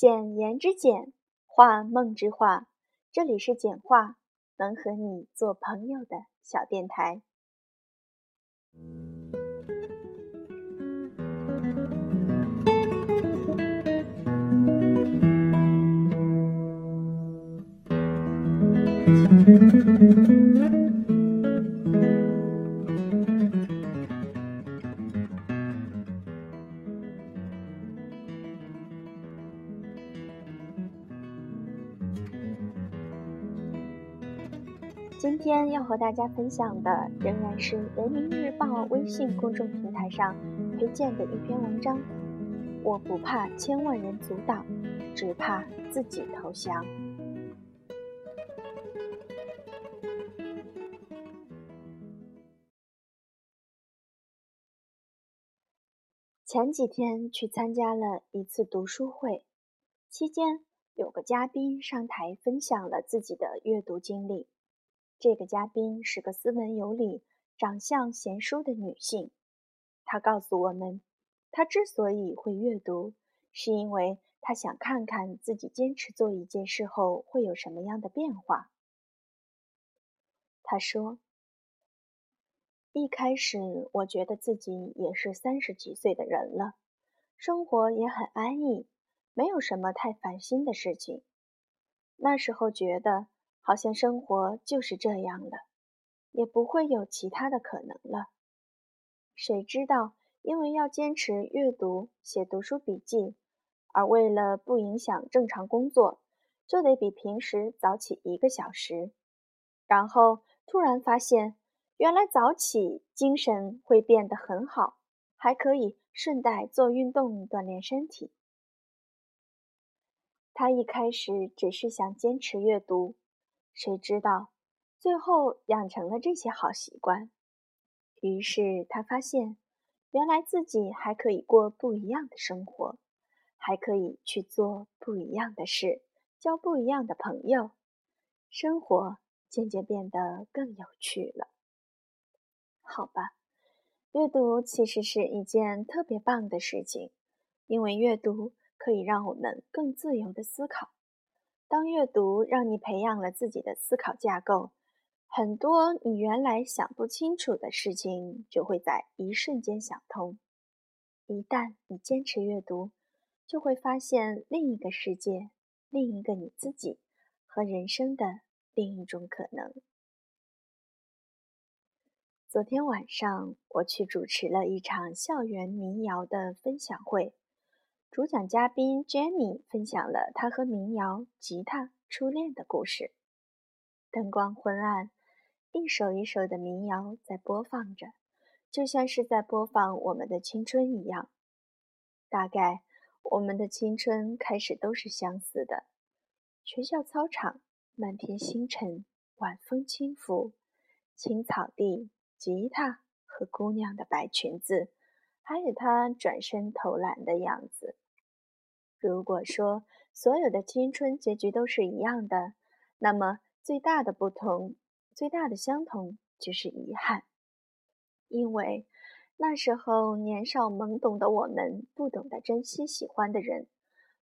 简言之简，画梦之画。这里是简画，能和你做朋友的小电台。今天要和大家分享的仍然是人民日报微信公众平台上推荐的一篇文章。我不怕千万人阻挡，只怕自己投降。前几天去参加了一次读书会，期间有个嘉宾上台分享了自己的阅读经历。这个嘉宾是个斯文有礼、长相贤淑的女性。她告诉我们，她之所以会阅读，是因为她想看看自己坚持做一件事后会有什么样的变化。她说：“一开始我觉得自己也是三十几岁的人了，生活也很安逸，没有什么太烦心的事情。那时候觉得。”好像生活就是这样了，也不会有其他的可能了。谁知道，因为要坚持阅读、写读书笔记，而为了不影响正常工作，就得比平时早起一个小时。然后突然发现，原来早起精神会变得很好，还可以顺带做运动锻炼身体。他一开始只是想坚持阅读。谁知道，最后养成了这些好习惯。于是他发现，原来自己还可以过不一样的生活，还可以去做不一样的事，交不一样的朋友，生活渐渐变得更有趣了。好吧，阅读其实是一件特别棒的事情，因为阅读可以让我们更自由的思考。当阅读让你培养了自己的思考架构，很多你原来想不清楚的事情就会在一瞬间想通。一旦你坚持阅读，就会发现另一个世界、另一个你自己和人生的另一种可能。昨天晚上，我去主持了一场校园民谣的分享会。主讲嘉宾 Jenny 分享了他和民谣吉他初恋的故事。灯光昏暗，一首一首的民谣在播放着，就像是在播放我们的青春一样。大概我们的青春开始都是相似的。学校操场，满天星辰，晚风轻拂，青草地，吉他和姑娘的白裙子。还有他转身投篮的样子。如果说所有的青春结局都是一样的，那么最大的不同、最大的相同就是遗憾。因为那时候年少懵懂的我们，不懂得珍惜喜欢的人，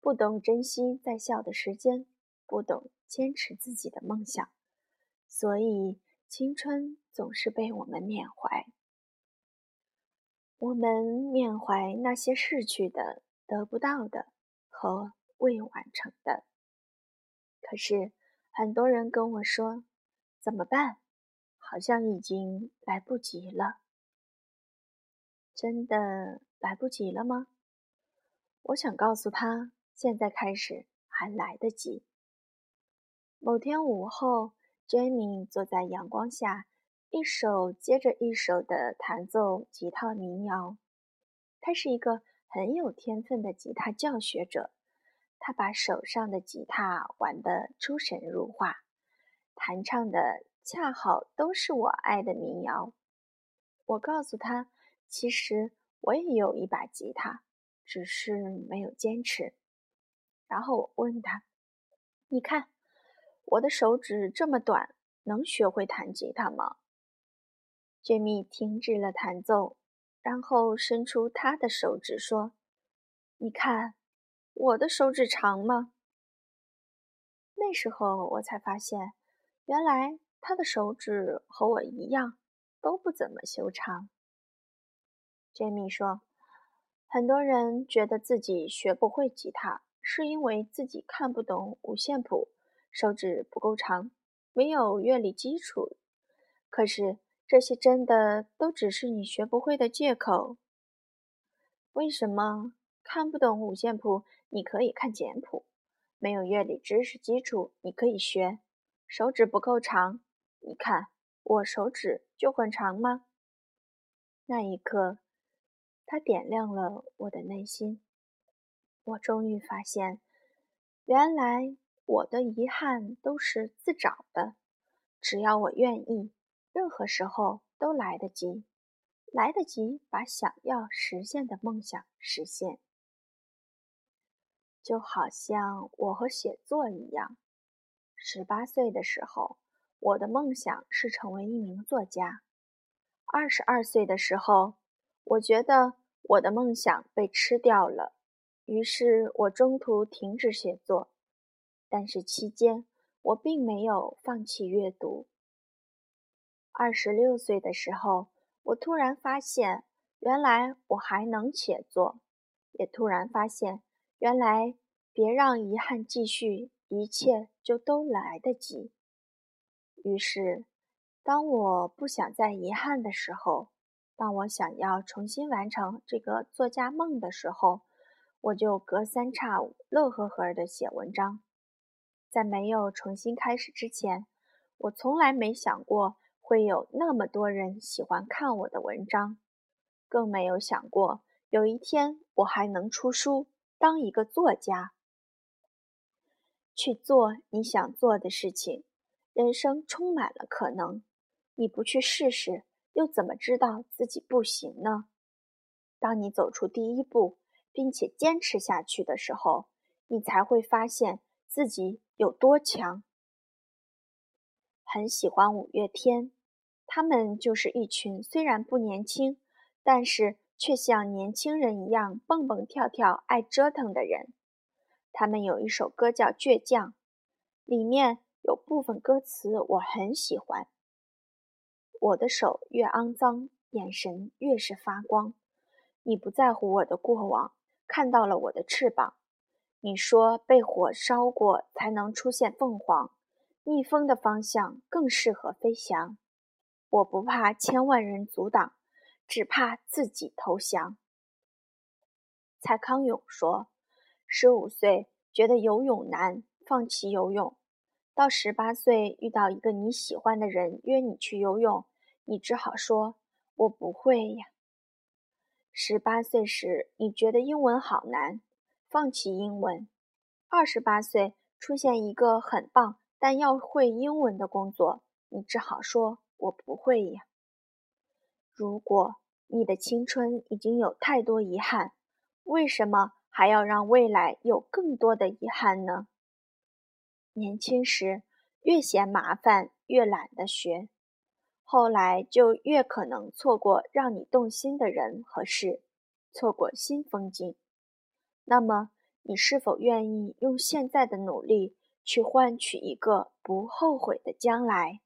不懂珍惜在校的时间，不懂坚持自己的梦想，所以青春总是被我们缅怀。我们缅怀那些逝去的、得不到的和未完成的。可是，很多人跟我说：“怎么办？好像已经来不及了。”真的来不及了吗？我想告诉他，现在开始还来得及。某天午后，Jamie 坐在阳光下。一首接着一首的弹奏吉他民谣，他是一个很有天分的吉他教学者。他把手上的吉他玩得出神入化，弹唱的恰好都是我爱的民谣。我告诉他，其实我也有一把吉他，只是没有坚持。然后我问他：“你看，我的手指这么短，能学会弹吉他吗？”杰米停止了弹奏，然后伸出他的手指说：“你看，我的手指长吗？那时候我才发现，原来他的手指和我一样，都不怎么修长。杰米说：“很多人觉得自己学不会吉他，是因为自己看不懂五线谱，手指不够长，没有乐理基础。可是这些真的都只是你学不会的借口。为什么看不懂五线谱？你可以看简谱。”没有乐理知识基础，你可以学。手指不够长，你看我手指就很长吗？那一刻，它点亮了我的内心。我终于发现，原来我的遗憾都是自找的。只要我愿意，任何时候都来得及，来得及把想要实现的梦想实现。就好像我和写作一样，十八岁的时候，我的梦想是成为一名作家；二十二岁的时候，我觉得我的梦想被吃掉了，于是我中途停止写作。但是期间，我并没有放弃阅读。二十六岁的时候，我突然发现，原来我还能写作，也突然发现。原来，别让遗憾继续，一切就都来得及。于是，当我不想再遗憾的时候，当我想要重新完成这个作家梦的时候，我就隔三差五、乐呵呵地写文章。在没有重新开始之前，我从来没想过会有那么多人喜欢看我的文章，更没有想过有一天我还能出书。当一个作家，去做你想做的事情，人生充满了可能。你不去试试，又怎么知道自己不行呢？当你走出第一步，并且坚持下去的时候，你才会发现自己有多强。很喜欢五月天，他们就是一群虽然不年轻，但是。却像年轻人一样蹦蹦跳跳、爱折腾的人。他们有一首歌叫《倔强》，里面有部分歌词我很喜欢。我的手越肮脏，眼神越是发光。你不在乎我的过往，看到了我的翅膀。你说被火烧过才能出现凤凰，逆风的方向更适合飞翔。我不怕千万人阻挡。只怕自己投降。蔡康永说：“十五岁觉得游泳难，放弃游泳；到十八岁遇到一个你喜欢的人约你去游泳，你只好说‘我不会呀’。十八岁时你觉得英文好难，放弃英文；二十八岁出现一个很棒但要会英文的工作，你只好说‘我不会呀’。”如果你的青春已经有太多遗憾，为什么还要让未来有更多的遗憾呢？年轻时越嫌麻烦，越懒得学，后来就越可能错过让你动心的人和事，错过新风景。那么，你是否愿意用现在的努力去换取一个不后悔的将来？